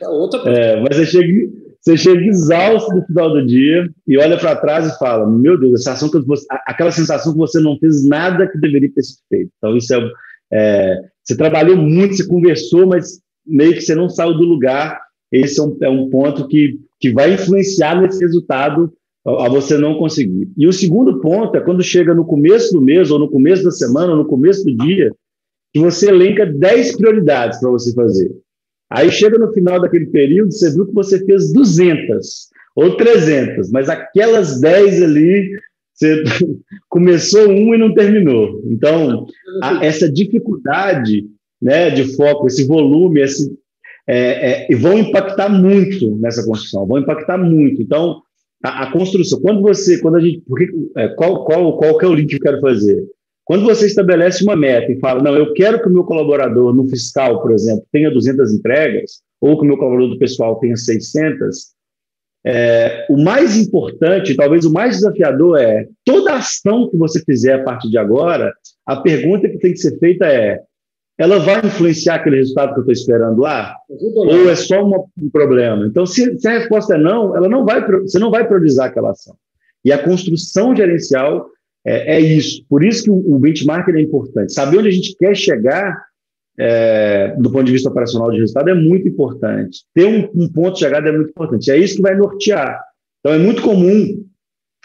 É outra profissão. É, mas você chega, você chega exausto no final do dia e olha para trás e fala: Meu Deus, a que você, aquela sensação que você não fez nada que deveria ter sido feito. Então, isso é, é, Você trabalhou muito, você conversou, mas meio que você não saiu do lugar. Esse é um, é um ponto que, que vai influenciar nesse resultado a você não conseguir. E o segundo ponto é quando chega no começo do mês, ou no começo da semana, ou no começo do dia, que você elenca 10 prioridades para você fazer. Aí chega no final daquele período, você viu que você fez 200 ou 300, mas aquelas 10 ali, você começou um e não terminou. Então, a, essa dificuldade né, de foco, esse volume, esse, é, é, vão impactar muito nessa construção, vão impactar muito. Então, a, a construção, quando você, quando a gente, porque, é, qual, qual, qual que é o link que eu quero fazer? Quando você estabelece uma meta e fala, não, eu quero que o meu colaborador no fiscal, por exemplo, tenha 200 entregas, ou que o meu colaborador do pessoal tenha 600, é, o mais importante, talvez o mais desafiador é toda ação que você fizer a partir de agora, a pergunta que tem que ser feita é: ela vai influenciar aquele resultado que eu estou esperando lá? Ou é só uma, um problema? Então, se, se, a resposta é não, ela não vai, você não vai priorizar aquela ação. E a construção gerencial é, é isso. Por isso que o, o benchmarking é importante. Saber onde a gente quer chegar é, do ponto de vista operacional de resultado é muito importante. Ter um, um, ponto de chegada é muito importante. É isso que vai nortear. Então, é muito comum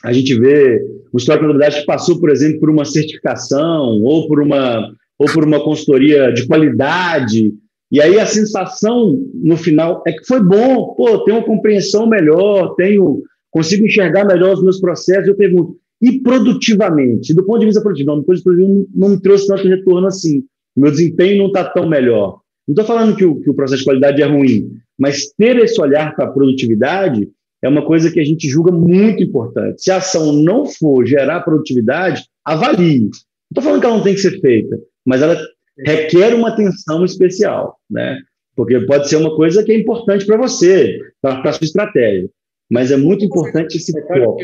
a gente ver um histórico de contabilidade que passou, por exemplo, por uma certificação ou por uma, ou por uma consultoria de qualidade, e aí a sensação no final é que foi bom, pô, tenho uma compreensão melhor, tenho, consigo enxergar melhor os meus processos. Eu pergunto, e produtivamente, do ponto de vista produtivo, não, do ponto de vista produtivo não, me trouxe tanto retorno assim. O meu desempenho não está tão melhor. Não estou falando que o, que o processo de qualidade é ruim, mas ter esse olhar para a produtividade é uma coisa que a gente julga muito importante. Se a ação não for gerar produtividade, avalie. Não estou falando que ela não tem que ser feita, mas ela requer uma atenção especial, né? Porque pode ser uma coisa que é importante para você, para a sua estratégia. Mas é muito importante esse foco.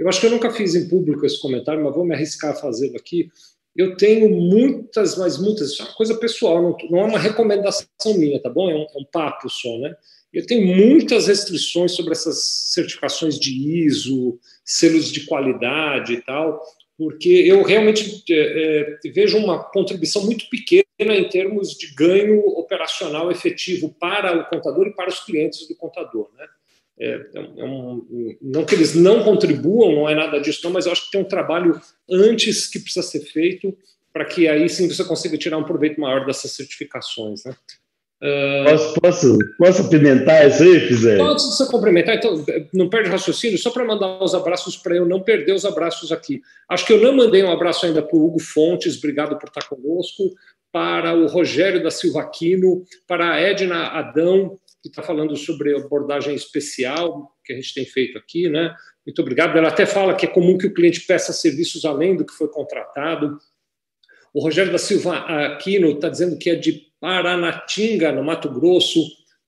Eu acho que eu nunca fiz em público esse comentário, mas vou me arriscar a fazê-lo aqui. Eu tenho muitas, mas muitas, isso é uma coisa pessoal, não, não é uma recomendação minha, tá bom? É um, é um papo só, né? Eu tenho muitas restrições sobre essas certificações de ISO, selos de qualidade e tal, porque eu realmente é, é, vejo uma contribuição muito pequena em termos de ganho operacional efetivo para o contador e para os clientes do contador, né? É, é um, não que eles não contribuam, não é nada disso, não, mas eu acho que tem um trabalho antes que precisa ser feito para que aí sim você consiga tirar um proveito maior dessas certificações. Né? Uh, posso, posso, posso apimentar isso aí, Fizé? Antes de você complementar, então, não perde raciocínio, só para mandar os abraços para eu não perder os abraços aqui. Acho que eu não mandei um abraço ainda para o Hugo Fontes, obrigado por estar conosco, para o Rogério da Silva Aquino, para a Edna Adão, que está falando sobre abordagem especial que a gente tem feito aqui, né? Muito obrigado. Ela até fala que é comum que o cliente peça serviços além do que foi contratado. O Rogério da Silva Aquino está dizendo que é de Paranatinga, no Mato Grosso.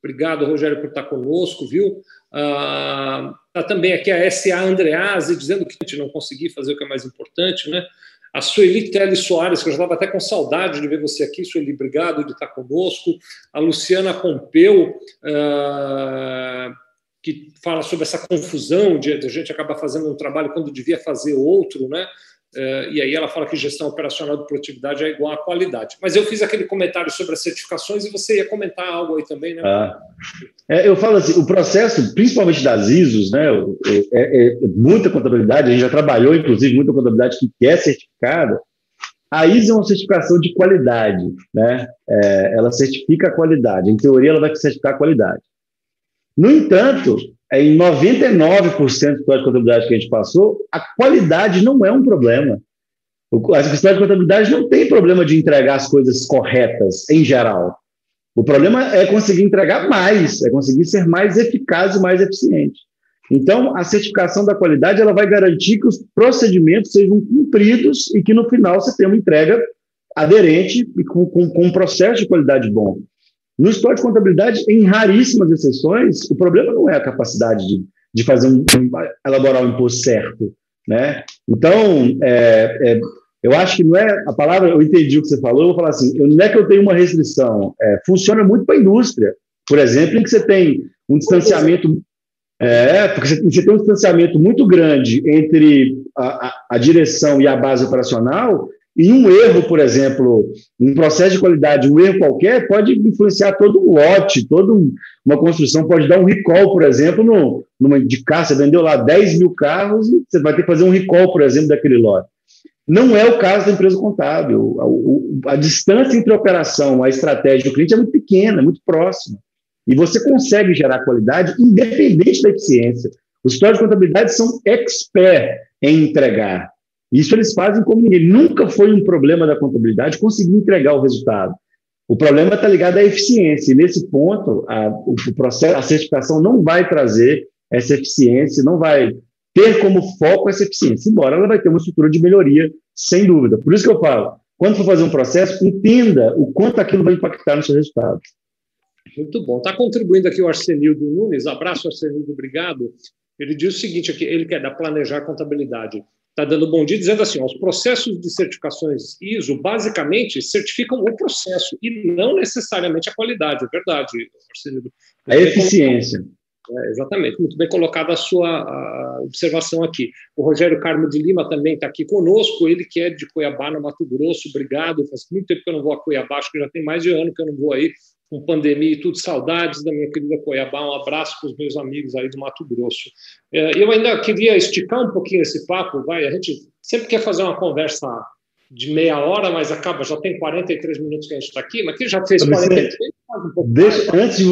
Obrigado, Rogério, por estar conosco, viu? Está ah, também aqui a SA Andrease dizendo que a gente não conseguiu fazer o que é mais importante, né? A Sueli Tele Soares, que eu já estava até com saudade de ver você aqui, Sueli, obrigado de estar conosco, a Luciana Pompeu, uh, que fala sobre essa confusão de, de a gente acabar fazendo um trabalho quando devia fazer outro, né? Uh, e aí ela fala que gestão operacional de produtividade é igual a qualidade. Mas eu fiz aquele comentário sobre as certificações e você ia comentar algo aí também, né? Ah. É, eu falo assim, o processo, principalmente das ISOs, né, é, é, muita contabilidade, a gente já trabalhou, inclusive, muita contabilidade que é certificada. A ISO é uma certificação de qualidade, né? É, ela certifica a qualidade. Em teoria, ela vai certificar a qualidade. No entanto, em 99% do código de contabilidade que a gente passou, a qualidade não é um problema. A Secretaria de Contabilidade não tem problema de entregar as coisas corretas, em geral. O problema é conseguir entregar mais, é conseguir ser mais eficaz e mais eficiente. Então, a certificação da qualidade ela vai garantir que os procedimentos sejam cumpridos e que, no final, você tenha uma entrega aderente e com, com, com um processo de qualidade bom. No histórico de contabilidade, em raríssimas exceções, o problema não é a capacidade de, de fazer um, elaborar o um imposto certo, né? Então, é, é, eu acho que não é a palavra. Eu entendi o que você falou. Eu vou falar assim: eu, não é que eu tenho uma restrição. É, funciona muito para a indústria, por exemplo, em que você tem um distanciamento. É, porque você, você tem um distanciamento muito grande entre a, a, a direção e a base operacional, e um erro, por exemplo, um processo de qualidade, um erro qualquer, pode influenciar todo um lote, toda uma construção, pode dar um recall, por exemplo, no, numa de carro, você vendeu lá 10 mil carros e você vai ter que fazer um recall, por exemplo, daquele lote. Não é o caso da empresa contábil. A, a, a distância entre a operação, a estratégia do cliente é muito pequena, é muito próxima. E você consegue gerar qualidade independente da eficiência. Os escritórios de contabilidade são expert em entregar. Isso eles fazem como ninguém. Nunca foi um problema da contabilidade conseguir entregar o resultado. O problema está ligado à eficiência. E nesse ponto, a, o processo, a certificação não vai trazer essa eficiência, não vai ter como foco essa eficiência, embora ela vai ter uma estrutura de melhoria, sem dúvida. Por isso que eu falo, quando for fazer um processo, entenda o quanto aquilo vai impactar no seu resultado. Muito bom. Está contribuindo aqui o Arsenildo Nunes. Abraço, Arsenildo, obrigado. Ele diz o seguinte aqui, ele quer dar planejar contabilidadade está dando bom dia, dizendo assim: ó, os processos de certificações ISO basicamente certificam o processo e não necessariamente a qualidade, é verdade. A eficiência. É, exatamente, muito bem colocada a sua a observação aqui. O Rogério Carmo de Lima também está aqui conosco, ele que é de Cuiabá, no Mato Grosso, obrigado. Faz muito tempo que eu não vou a Cuiabá, acho que já tem mais de ano que eu não vou aí com pandemia e tudo, saudades da minha querida Cuiabá, um abraço para os meus amigos aí do Mato Grosso. É, eu ainda queria esticar um pouquinho esse papo, vai, a gente sempre quer fazer uma conversa de meia hora, mas acaba, já tem 43 minutos que a gente está aqui, mas que já fez 43, faz um pouco Deixa, mais, antes de,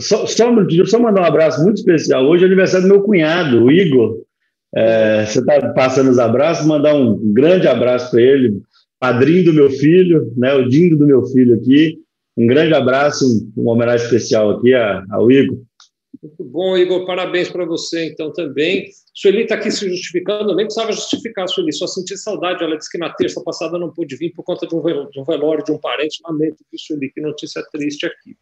só, só, só mandar um abraço muito especial, hoje é aniversário do meu cunhado, o Igor, é, você está passando os abraços, mandar um grande abraço para ele, padrinho do meu filho, né, o Dindo do meu filho aqui, um grande abraço, uma homenagem especial aqui ao Igor. Muito bom, Igor. Parabéns para você, então, também. Sueli está aqui se justificando, nem precisava justificar, Sueli, só senti saudade. Ela disse que na terça passada não pôde vir por conta de um velório de um parente. Lamento, viu, Sueli? Que notícia triste aqui.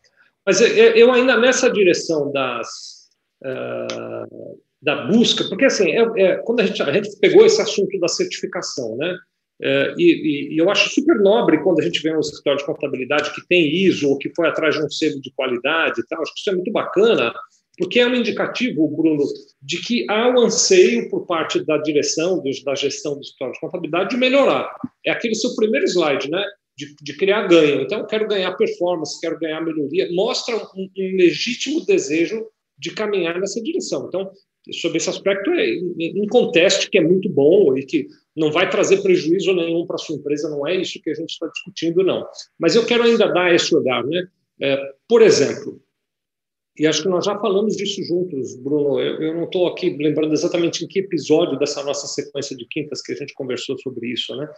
Mas eu ainda nessa direção das, uh, da busca, porque assim, é, é, quando a gente, a gente pegou esse assunto da certificação, né? É, e, e, eu acho super nobre quando a gente vê um escritório de contabilidade que tem ISO ou que foi atrás de um selo de qualidade e tal. Acho que isso é muito bacana, porque é um indicativo, Bruno, de que há um anseio por parte da direção, da gestão do escritório de contabilidade de melhorar. É aquele seu primeiro slide, né? De, de criar ganho. Então, eu quero ganhar performance, quero ganhar melhoria. Mostra um, um legítimo desejo de caminhar nessa direção. Então, sobre esse aspecto, é um conteste que é muito bom e que não vai trazer prejuízo nenhum para a sua empresa, não é isso que a gente está discutindo, não. Mas eu quero ainda dar esse olhar. Né? É, por exemplo, e acho que nós já falamos disso juntos, Bruno, eu, eu não estou aqui lembrando exatamente em que episódio dessa nossa sequência de quintas que a gente conversou sobre isso, né?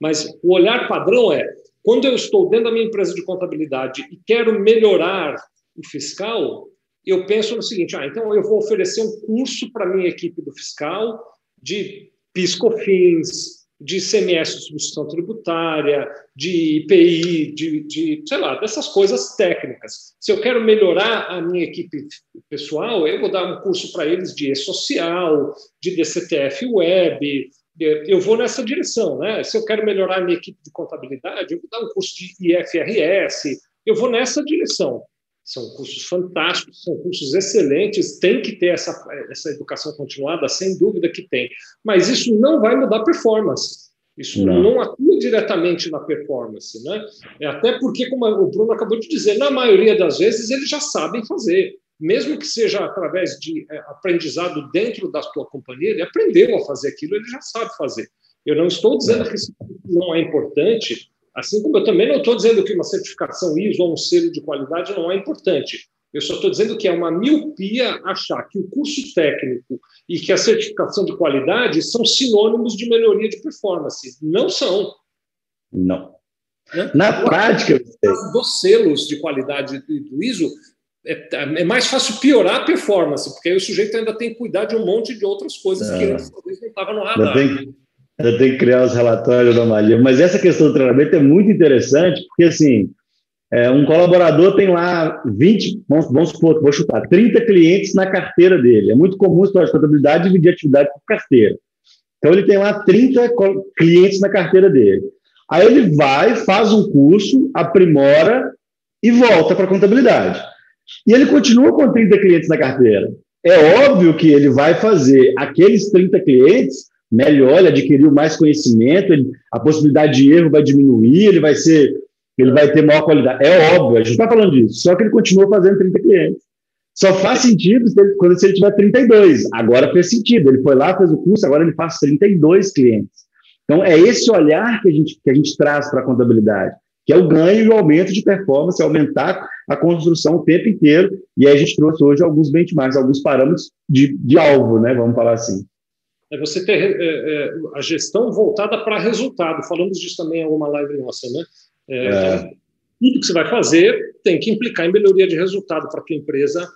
mas o olhar padrão é, quando eu estou dentro da minha empresa de contabilidade e quero melhorar o fiscal, eu penso no seguinte: ah, então eu vou oferecer um curso para a minha equipe do fiscal de PIS/COFINS, de CMS de substituição tributária, de IPI, de, de, sei lá, dessas coisas técnicas. Se eu quero melhorar a minha equipe pessoal, eu vou dar um curso para eles de E-Social, de DCTF Web, eu vou nessa direção. Né? Se eu quero melhorar a minha equipe de contabilidade, eu vou dar um curso de IFRS, eu vou nessa direção. São cursos fantásticos, são cursos excelentes, tem que ter essa, essa educação continuada, sem dúvida que tem. Mas isso não vai mudar performance. Isso não, não atua diretamente na performance. Né? É até porque, como o Bruno acabou de dizer, na maioria das vezes eles já sabem fazer. Mesmo que seja através de é, aprendizado dentro da tua companhia, ele aprendeu a fazer aquilo, ele já sabe fazer. Eu não estou dizendo que isso não é importante, Assim como eu também não estou dizendo que uma certificação ISO ou um selo de qualidade não é importante. Eu só estou dizendo que é uma miopia achar que o curso técnico e que a certificação de qualidade são sinônimos de melhoria de performance. Não são. Não. Né? Na o prática. Dos selos de qualidade do ISO, é, é, mais fácil piorar a performance, porque aí o sujeito ainda tem que cuidar de um monte de outras coisas é. que antes talvez não estava no radar. Tem, eu tenho que criar os relatórios da Malia. Mas essa questão do treinamento é muito interessante, porque assim, é, um colaborador tem lá 20, vamos, vamos supor, vou chutar, 30 clientes na carteira dele. É muito comum história de contabilidade dividir atividade por carteira. Então ele tem lá 30 clientes na carteira dele. Aí ele vai, faz um curso, aprimora e volta para a contabilidade. E ele continua com 30 clientes na carteira. É óbvio que ele vai fazer aqueles 30 clientes melhor, ele adquiriu mais conhecimento, ele, a possibilidade de erro vai diminuir, ele vai ser, ele vai ter maior qualidade. É óbvio, a gente está falando disso. Só que ele continua fazendo 30 clientes. Só faz sentido se ele, quando se ele tiver 32. Agora fez sentido. Ele foi lá, fez o curso, agora ele faz 32 clientes. Então, é esse olhar que a gente, que a gente traz para a contabilidade, que é o ganho e o aumento de performance, aumentar a construção o tempo inteiro. E aí a gente trouxe hoje alguns benchmarks, alguns parâmetros de, de alvo, né? Vamos falar assim é você ter é, é, a gestão voltada para resultado. Falamos disso também em alguma live nossa, né? É, é. Então, tudo que você vai fazer tem que implicar em melhoria de resultado para a tua empresa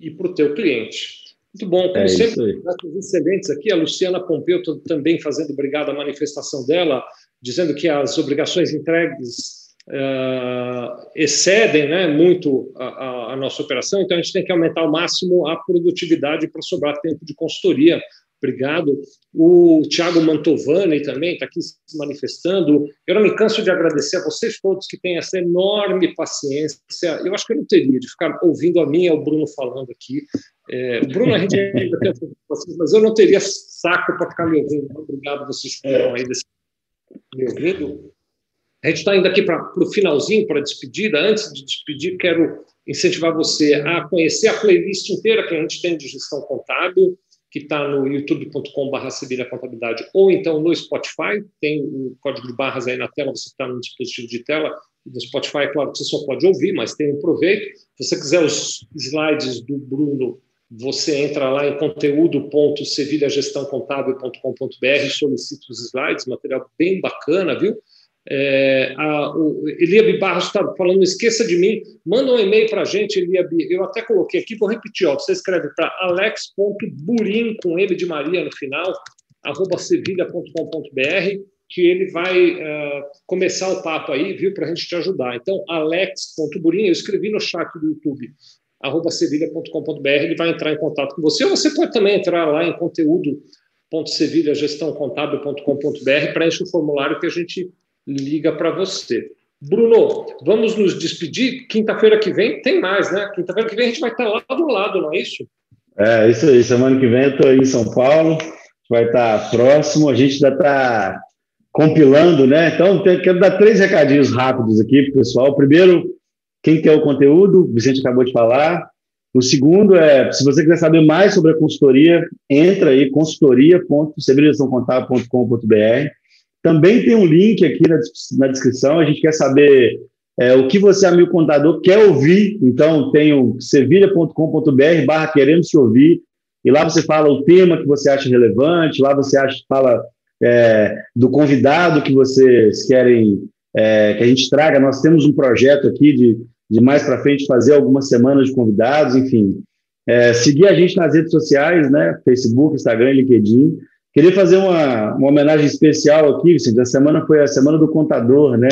e para o teu cliente. Muito bom, como é sempre, excelentes aqui. A Luciana Pompeu também fazendo obrigado à manifestação dela, dizendo que as obrigações entregues uh, excedem né, muito a, a, a, nossa operação, então a gente tem que aumentar ao máximo a produtividade para sobrar tempo de consultoria Obrigado. O Tiago Mantovani também está aqui se manifestando. Eu não me canso de agradecer a vocês todos que têm essa enorme paciência. Eu acho que eu não teria de ficar ouvindo a mim e ao Bruno falando aqui. É, Bruno, a gente ainda tem vocês, mas eu não teria saco para ficar me ouvindo. Obrigado, vocês ficaram aí me ouvindo. A gente está indo aqui para o finalzinho, para a despedida. Antes de despedir, quero incentivar você a conhecer a playlist inteira que a gente tem de gestão contábil que está no youtube.com.br Sevilha Contabilidade, ou então no Spotify, tem o código de barras aí na tela, você está no dispositivo de tela, no Spotify, é claro que você só pode ouvir, mas tem um proveito. Se você quiser os slides do Bruno, você entra lá em conteúdo.sevilhagestãocontábil.com.br, solicita os slides, material bem bacana, viu? É, a, o Barros está falando, esqueça de mim, manda um e-mail para a gente, Eliabe. Eu até coloquei aqui, vou repetir, ó, você escreve para alex.burim, com M de Maria no final, arroba sevilha.com.br, que ele vai uh, começar o papo aí, viu, para a gente te ajudar. Então, alex.burim, eu escrevi no chat do YouTube, arroba sevilha.com.br, ele vai entrar em contato com você, ou você pode também entrar lá em conteúdo.sevilhagestãocontábil.com.br, preenche o formulário que a gente liga para você. Bruno, vamos nos despedir. Quinta-feira que vem tem mais, né? Quinta-feira que vem a gente vai estar lá do lado, não é isso? É, isso aí. Semana que vem eu estou em São Paulo, vai estar próximo. A gente ainda está compilando, né? Então, quero dar três recadinhos rápidos aqui para o pessoal. Primeiro, quem quer o conteúdo, o Vicente acabou de falar. O segundo é, se você quiser saber mais sobre a consultoria, entra aí, consultoria.civilizaçãocontábil.com.br. Também tem um link aqui na, na descrição. A gente quer saber é, o que você, amigo contador, quer ouvir. Então, tem o sevilha.com.br barra querendo se ouvir. E lá você fala o tema que você acha relevante, lá você acha, fala é, do convidado que vocês querem é, que a gente traga. Nós temos um projeto aqui de, de mais para frente fazer algumas semanas de convidados, enfim. É, seguir a gente nas redes sociais, né? Facebook, Instagram, LinkedIn. Queria fazer uma, uma homenagem especial aqui, Vicente. A semana foi a semana do contador, né?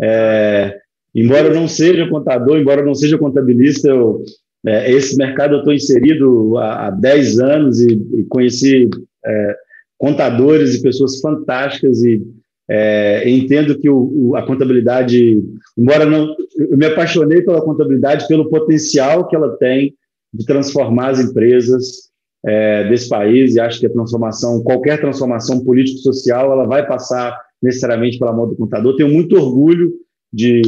É, embora eu não seja contador, embora eu não seja contabilista, eu, é, esse mercado eu estou inserido há, há 10 anos e, e conheci é, contadores e pessoas fantásticas e é, entendo que o, o, a contabilidade, embora não, eu me apaixonei pela contabilidade pelo potencial que ela tem de transformar as empresas é, desse país e acho que a transformação, qualquer transformação político-social, ela vai passar necessariamente pela mão do contador. Tenho muito orgulho de,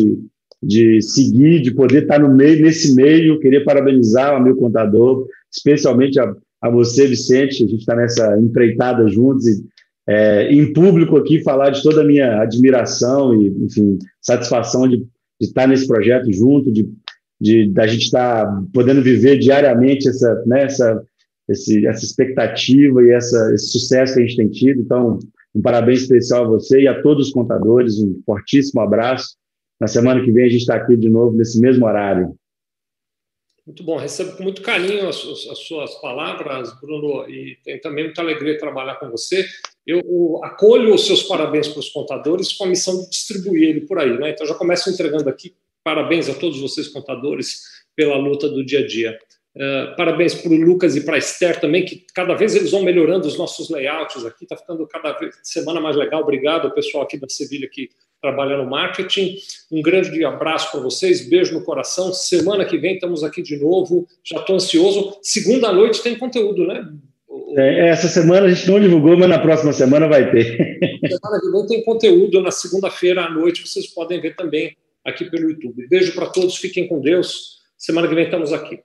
de seguir, de poder estar no meio, nesse meio. Queria parabenizar o meu contador, especialmente a, a você, Vicente. A gente está nessa empreitada juntos e é, em público aqui falar de toda a minha admiração e, enfim, satisfação de, de estar nesse projeto junto, de, de da gente estar podendo viver diariamente essa, né, essa, esse, essa expectativa e essa, esse sucesso que a gente tem tido. Então, um parabéns especial a você e a todos os contadores, um fortíssimo abraço. Na semana que vem a gente está aqui de novo nesse mesmo horário. Muito bom, recebo com muito carinho as, as, suas palavras, Bruno, e tenho também muita alegria trabalhar com você. Eu acolho os seus parabéns para os contadores com a missão de distribuir ele por aí. Né? Então, já começo entregando aqui parabéns a todos vocês, contadores, pela luta do dia a dia. Uh, parabéns para o Lucas e para a Esther também, que cada vez eles vão melhorando os nossos layouts aqui, está ficando cada vez semana mais legal. Obrigado ao pessoal aqui da Sevilha que trabalha no marketing. Um grande abraço para vocês, beijo no coração. Semana que vem estamos aqui de novo. Já estou ansioso. Segunda noite tem conteúdo, né? É, essa semana a gente não divulgou, mas na próxima semana vai ter. Semana que vem tem conteúdo na segunda-feira à noite, vocês podem ver também aqui pelo YouTube. Beijo para todos, fiquem com Deus. Semana que vem estamos aqui.